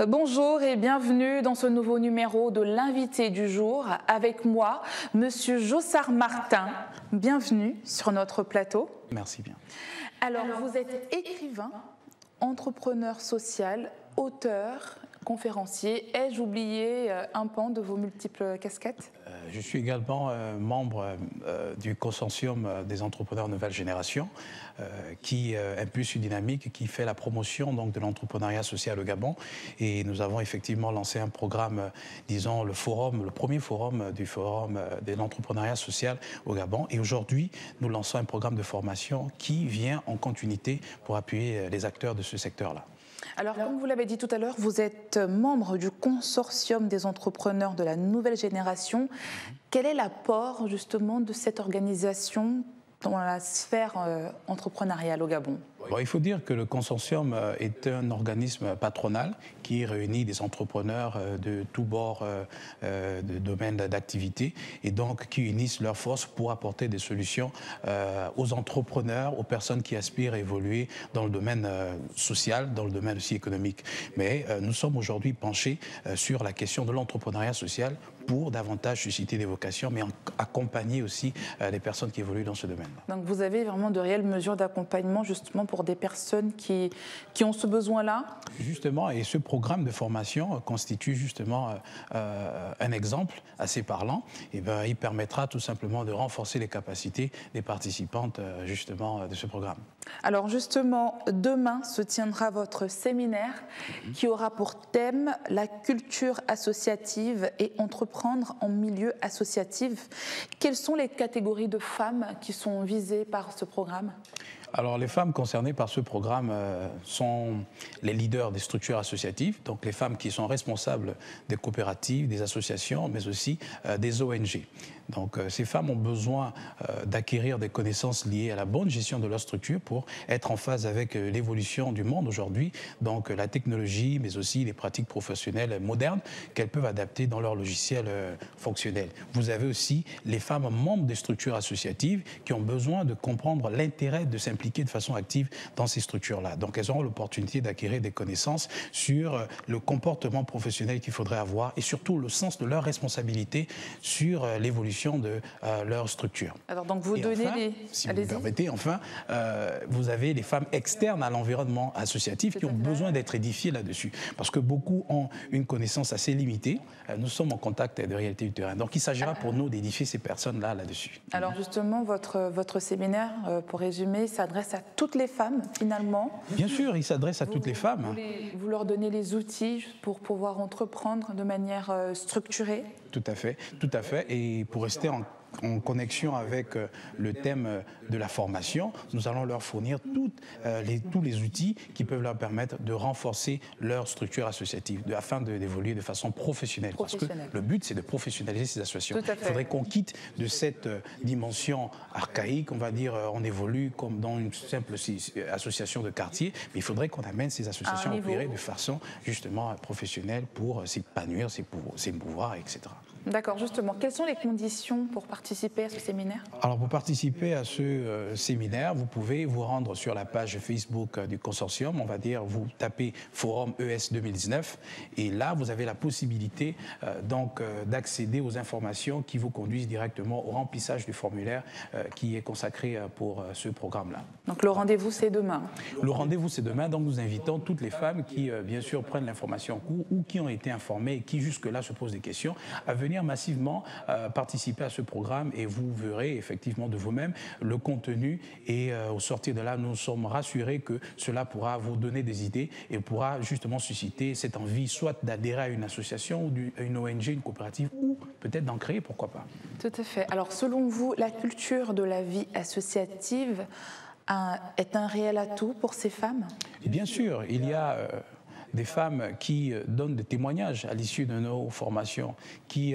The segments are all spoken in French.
Bonjour et bienvenue dans ce nouveau numéro de l'invité du jour. Avec moi, Monsieur Jossard Martin. Bienvenue sur notre plateau. Merci bien. Alors, vous êtes écrivain, entrepreneur social, auteur, conférencier. Ai-je oublié euh, un pan de vos multiples casquettes? Euh, Je suis également euh, membre du consortium des entrepreneurs nouvelle génération qui impulse une dynamique qui fait la promotion donc, de l'entrepreneuriat social au Gabon. Et nous avons effectivement lancé un programme, disons le forum, le premier forum du forum de l'entrepreneuriat social au Gabon. Et aujourd'hui, nous lançons un programme de formation qui vient en continuité pour appuyer les acteurs de ce secteur-là. Alors, comme vous l'avez dit tout à l'heure, vous êtes membre du consortium des entrepreneurs de la nouvelle génération. Quel est l'apport justement de cette organisation dans la sphère euh, entrepreneuriale au Gabon? Il faut dire que le consortium euh, est un organisme patronal qui réunit des entrepreneurs euh, de tous bords euh, de domaines d'activité et donc qui unissent leurs forces pour apporter des solutions aux entrepreneurs, aux personnes qui aspirent à évoluer dans le domaine social, dans le domaine aussi économique. Mais nous sommes aujourd'hui penchés sur la question de l'entrepreneuriat social pour davantage susciter des vocations, mais accompagner aussi les personnes qui évoluent dans ce domaine. Donc vous avez vraiment de réelles mesures d'accompagnement justement pour pour des personnes qui, qui ont ce besoin-là Justement, et ce programme de formation constitue justement euh, euh, un exemple assez parlant. Et ben, il permettra tout simplement de renforcer les capacités des participantes euh, justement de ce programme. Alors justement, demain se tiendra votre séminaire qui aura pour thème la culture associative et entreprendre en milieu associatif. Quelles sont les catégories de femmes qui sont visées par ce programme? Alors les femmes concernées par ce programme euh, sont les leaders des structures associatives, donc les femmes qui sont responsables des coopératives, des associations, mais aussi euh, des ONG. Donc euh, ces femmes ont besoin euh, d'acquérir des connaissances liées à la bonne gestion de leur structure pour être en phase avec euh, l'évolution du monde aujourd'hui, donc la technologie, mais aussi les pratiques professionnelles modernes qu'elles peuvent adapter dans leur logiciel fonctionnel. Vous avez aussi les femmes membres des structures associatives qui ont besoin de comprendre l'intérêt de s'impliquer de façon active dans ces structures-là. Donc elles auront l'opportunité d'acquérir des connaissances sur le comportement professionnel qu'il faudrait avoir et surtout le sens de leur responsabilité sur l'évolution de euh, leur structure. Alors donc vous donnez les... Si vous me permettez, enfin, euh, vous avez les femmes externes à l'environnement associatif qui ont besoin d'être édifiées là-dessus. Parce que beaucoup ont une connaissance assez limitée. Euh, nous sommes en contact de réalité du terrain. Donc il s'agira pour nous d'édifier ces personnes-là là-dessus. Alors justement, votre, votre séminaire, pour résumer, s'adresse à toutes les femmes finalement Bien sûr, il s'adresse à toutes les femmes. Vous, vous leur donnez les outils pour pouvoir entreprendre de manière structurée Tout à fait, tout à fait. Et pour rester en en connexion avec euh, le thème euh, de la formation, nous allons leur fournir toutes, euh, les, tous les outils qui peuvent leur permettre de renforcer leur structure associative afin d'évoluer de, façon professionnelle. Parce que le but, c'est de professionnaliser ces associations. Il faudrait qu'on quitte de cette dimension archaïque, on va dire, on évolue comme dans une simple association de quartier, mais il faudrait qu'on amène ces associations à opérer de façon justement professionnelle pour s'épanouir, s'émouvoir, etc. D'accord, justement, quelles sont les conditions pour participer à ce séminaire? Alors, pour participer à ce euh, séminaire, vous pouvez vous rendre sur la page Facebook euh, du consortium. On va dire, vous tapez Forum ES 2019 et là, vous avez la possibilité euh, donc d'accéder aux informations qui vous conduisent directement au remplissage du formulaire qui est consacré pour ce programme-là. Donc, le rendez-vous, c'est demain Le rendez-vous, c'est demain. Donc, nous invitons toutes les femmes qui, bien sûr, prennent l'information en cours ou qui ont été informées et qui, jusque-là, se posent des questions, à venir massivement participer à ce programme et vous verrez effectivement de vous-même le contenu. Et euh, au sortir de là, nous sommes rassurés que cela pourra vous donner des idées et pourra justement susciter cette envie soit d'adhérer à une association ou une ONG, une coopérative ou peut-être d'en créer, pourquoi pas. Tout à fait. Alors selon vous, la culture de la vie associative est un réel atout pour ces femmes? Bien sûr, il y a... Euh, des femmes qui euh, donnent des témoignages à l'issue de nos formations, qui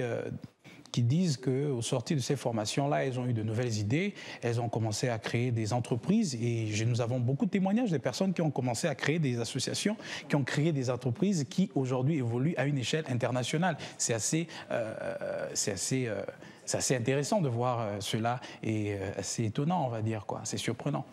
qui disent qu'au sortir de ces formations-là, elles ont eu de nouvelles idées, elles ont commencé à créer des entreprises et nous avons beaucoup de témoignages de personnes qui ont commencé à créer des associations, qui ont créé des entreprises qui aujourd'hui évoluent à une échelle internationale. C'est assez, euh, assez, euh, assez intéressant de voir cela et assez étonnant, on va dire. C'est surprenant.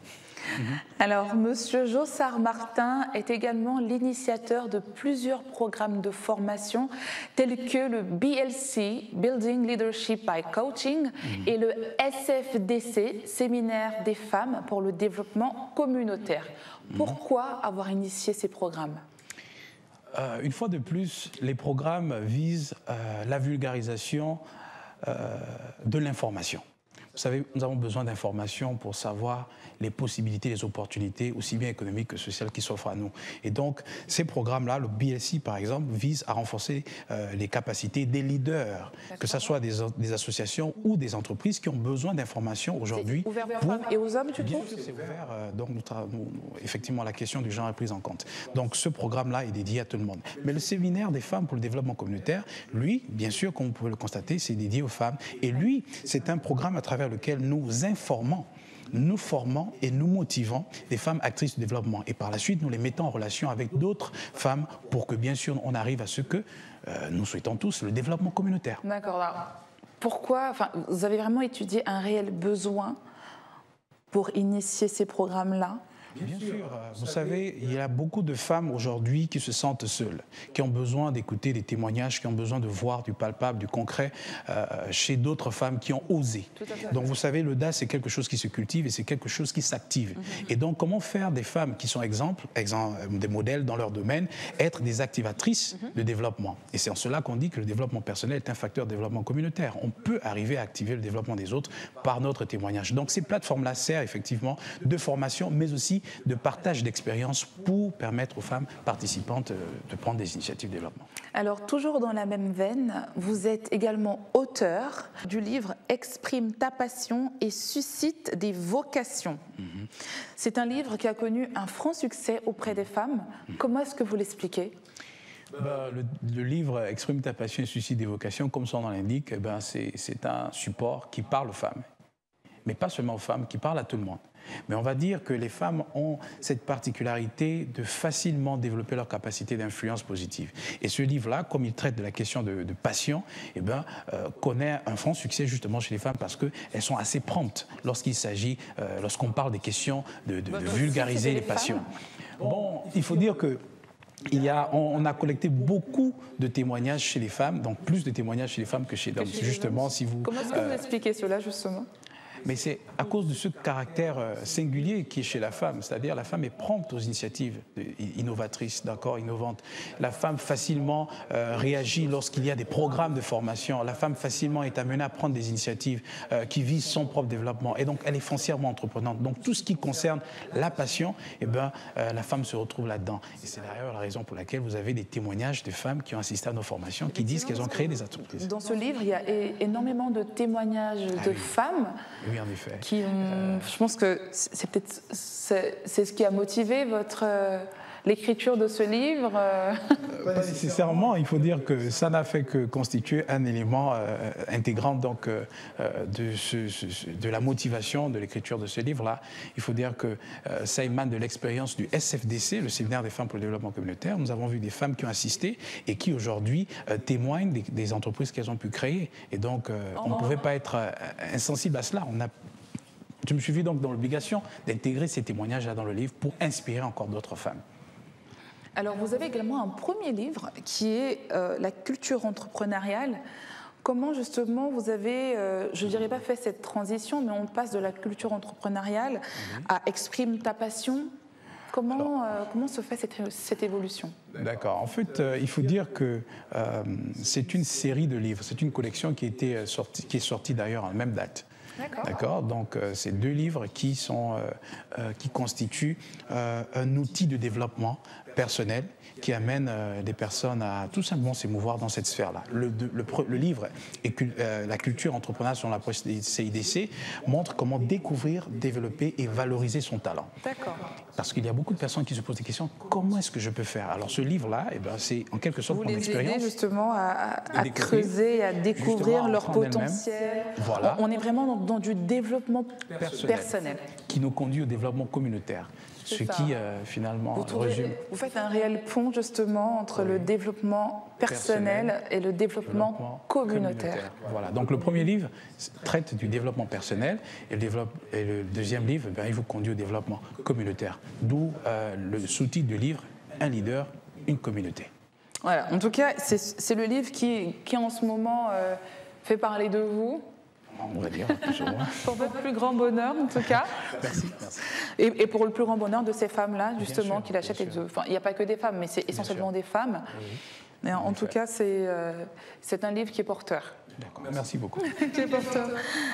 Mhm. Alors, Monsieur Jossard Martin est également l'initiateur de plusieurs programmes de formation tels que le BLC, Building Leadership by Coaching, mhm. et le SFDC, Séminaire des femmes pour le développement communautaire. Mhm. Pourquoi avoir initié ces programmes? Euh, Une fois de plus, les programmes visent euh, la vulgarisation euh, de l'information. Vous savez, nous avons besoin d'informations pour savoir les possibilités, les opportunités, aussi bien économiques que sociales, qui s'offrent à nous. Et donc, ces programmes-là, le BLC par exemple, vise à renforcer euh, les capacités des leaders, que ce soit des, associations ou des entreprises qui ont besoin d'informations aujourd'hui. Ouvert aux femmes et aux hommes, tu trouves C'est ouvert. Euh, donc, effectivement, la question du genre est prise en compte. Donc, ce programme-là est dédié à tout le monde. Mais le séminaire des femmes pour le développement communautaire, lui, bien sûr, comme vous pouvez le constater, c'est dédié aux femmes. Et lui, c'est un programme à travers lequel nous informons nous formons et nous motivons des femmes actrices du développement. Et par la suite, nous les mettons en relation avec d'autres femmes pour que, bien sûr, on arrive à ce que euh, nous souhaitons tous, le développement communautaire. D'accord. Pourquoi enfin, Vous avez vraiment étudié un réel besoin pour initier ces programmes-là? Bien sûr. Vous savez, il y a beaucoup de femmes aujourd'hui qui se sentent seules, qui ont besoin d'écouter des témoignages, qui ont besoin de voir du palpable, du concret euh, chez d'autres femmes qui ont osé. Donc vous savez, l'audace, c'est quelque chose qui se cultive et c'est quelque chose qui s'active. Mhm. Et donc comment faire des femmes qui sont exemples, exemple, des modèles dans leur domaine, être des activatrices mhm. de développement? Et c'est en cela qu'on dit que le développement personnel est un facteur de développement communautaire. On peut arriver à activer le développement des autres par notre témoignage. Donc ces plateformes-là servent effectivement de formation, mais aussi de partage d'expériences pour permettre aux femmes participantes euh, de prendre des initiatives de développement. Alors, toujours dans la même veine, vous êtes également auteur du livre Exprime ta passion et suscite des vocations. Mhm. C'est un livre qui a connu un franc succès auprès des femmes. Comment est-ce que vous l'expliquez? Bah, le, livre Exprime ta passion et suscite des vocations, comme son nom l'indique, eh ben c'est un support qui parle aux femmes. Mais pas seulement aux femmes, qui parle à tout le monde. Mais on va dire que les femmes ont cette particularité de facilement développer leur capacité d'influence positive. Et ce livre-là, comme il traite de la question de, passion, eh ben, euh, connaît un franc succès justement chez les femmes parce qu'elles sont assez promptes lorsqu'il s'agit, euh, lorsqu'on parle des questions de, vulgariser les passions. Bon, il faut dire que il y a, on, a collecté beaucoup de témoignages chez les femmes, donc plus de témoignages chez les femmes que chez les hommes. Justement, si vous. Comment est-ce que vous euh, expliquez cela justement? Mais c'est à cause de ce caractère euh, singulier qui est chez la femme, c'est-à-dire la femme est prompte aux initiatives innovatrices, d'accord, innovantes. La femme facilement euh, réagit lorsqu'il y a des programmes de formation. La femme facilement est amenée à prendre des initiatives euh, qui visent son propre développement. Et donc, elle est foncièrement entreprenante. Donc, tout ce qui concerne la passion, eh ben, la femme se retrouve là-dedans. Et c'est d'ailleurs la raison pour laquelle vous avez des témoignages de femmes qui ont assisté à nos formations, qui disent qu'elles ont créé des entreprises. Dans ce livre, il y a énormément de témoignages ah de femmes oui, en effet. Qui je pense que c'est peut-être c'est ce qui a motivé votre euh, l'écriture de ce livre euh. Euh, Pas nécessairement. Il faut dire que ça n'a fait que constituer un élément intégrant donc de, ce, de la motivation de l'écriture de ce livre-là. Il faut dire que ça émane de l'expérience du SFDC, le séminaire des femmes pour le développement communautaire. Nous avons vu des femmes qui ont assisté et qui aujourd'hui témoignent des, des entreprises qu'elles ont pu créer. Et donc, on ne oh. pouvait pas être insensible à cela. On a je me suis vu donc dans l'obligation d'intégrer ces témoignages-là dans le livre pour inspirer encore d'autres femmes. Alors, vous avez également un premier livre qui est euh, La culture entrepreneuriale. Comment justement vous avez, euh, je ne dirais pas fait cette transition, mais on passe de la culture entrepreneuriale à Exprime ta passion Comment, euh, comment se fait cette, cette évolution? D'accord. En fait, il faut dire que c'est une série de livres, c'est une collection qui, était sortie, qui est sortie d'ailleurs en même date. D'accord. Donc, c'est deux livres qui, sont, qui constituent un outil de développement personnel qui amène des personnes à tout simplement s'émouvoir dans cette sphère-là. Le, le, livre et La culture entrepreneuriale sur la CIDC montre comment découvrir, développer et valoriser son talent. D'accord. Parce qu'il y a beaucoup de personnes qui se posent des questions comment est-ce que je peux faire? Alors, ce livre-là, eh ben, c'est en quelque sorte Vous mon les expérience. justement à, à creuser, à découvrir leur potentiel. Voilà. On est vraiment dans, du développement personnel. Qui qui nous conduit au développement communautaire. Ce qui finalement vous résume. Vous faites un réel pont justement entre le développement personnel, et le développement, communautaire. Voilà. Donc le premier livre traite du développement personnel et le, et le deuxième livre, ben, il vous conduit au développement communautaire. D'où le sous-titre du livre Un leader, une communauté. Voilà, en tout cas, c'est le livre qui, qui, en ce moment euh, fait parler de vous. On va dire, pour votre plus grand bonheur, en tout cas. merci, merci. Et, pour le plus grand bonheur de ces femmes-là, justement, qui l'achètent. Enfin, il n'y a pas que des femmes, mais c'est essentiellement des femmes. Mais en, tout cas, euh, c'est un livre qui est porteur. D'accord, merci beaucoup. qui est porteur.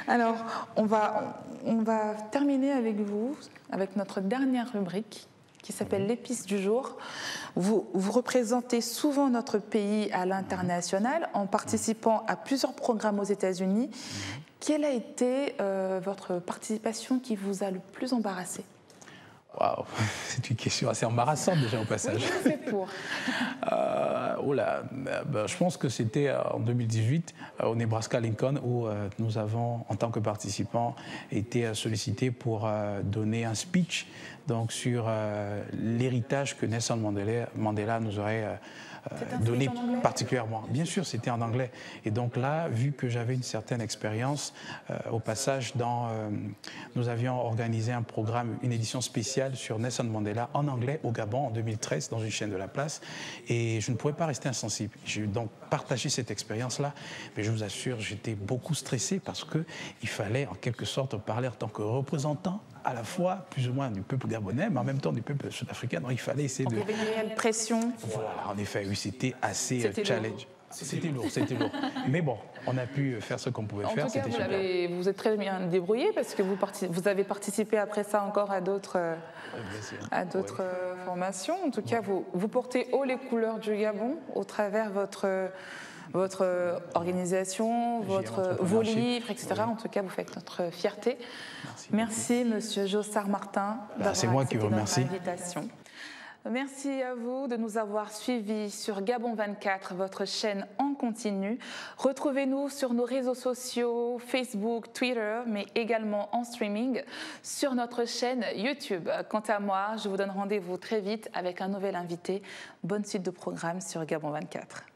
Alors, on va, on va terminer avec vous, avec notre dernière rubrique, qui s'appelle l'épice du jour. Vous, vous, représentez souvent notre pays à l'international en participant à plusieurs programmes aux États-Unis. Quelle a été euh, votre participation qui vous a le plus embarrassé? Waouh, c'est une question assez embarrassante déjà au passage. Oui, c'est pour. euh, oh là, ben, je pense que c'était euh, en 2018 euh, au Nebraska Lincoln où nous avons, en tant que participants, été sollicités pour donner un speech donc sur l'héritage que Nelson Mandela, Mandela nous aurait euh, donné particulièrement. Bien sûr, c'était en anglais. Et donc là, vu que j'avais une certaine expérience, euh, au passage, dans, euh, nous avions organisé un programme, une édition spéciale sur Nelson Mandela en anglais au Gabon en 2013 dans une chaîne de la place. Et je ne pouvais pas rester insensible. J'ai donc partagé cette expérience-là. Mais je vous assure, j'étais beaucoup stressé parce qu'il fallait en quelque sorte parler en tant que représentant à la fois plus ou moins du peuple gabonais, mais en même temps du peuple sud-africain. Donc il fallait essayer de. Il y avait une réelle pression. Voilà, en effet, oui, c'était assez euh, challenge. C'était lourd, c'était lourd. Mais bon, on a pu faire ce qu'on pouvait faire. En tout cas, vous, vous, êtes très bien débrouillé parce que vous, vous avez participé après ça encore à d'autres à d'autres euh, formations. En tout cas, vous, vous portez haut les couleurs du Gabon au travers votre votre euh, organisation, votre, vos livres, etc. En tout cas, vous faites notre fierté. Merci, Merci Monsieur Jossard Martin. Bah, c'est moi qui vous remercie. Merci à vous de nous avoir suivis sur Gabon 24, votre chaîne en continu. Retrouvez-nous sur nos réseaux sociaux, Facebook, Twitter, mais également en streaming sur notre chaîne YouTube. Quant à moi, je vous donne rendez-vous très vite avec un nouvel invité. Bonne suite de programme sur Gabon 24.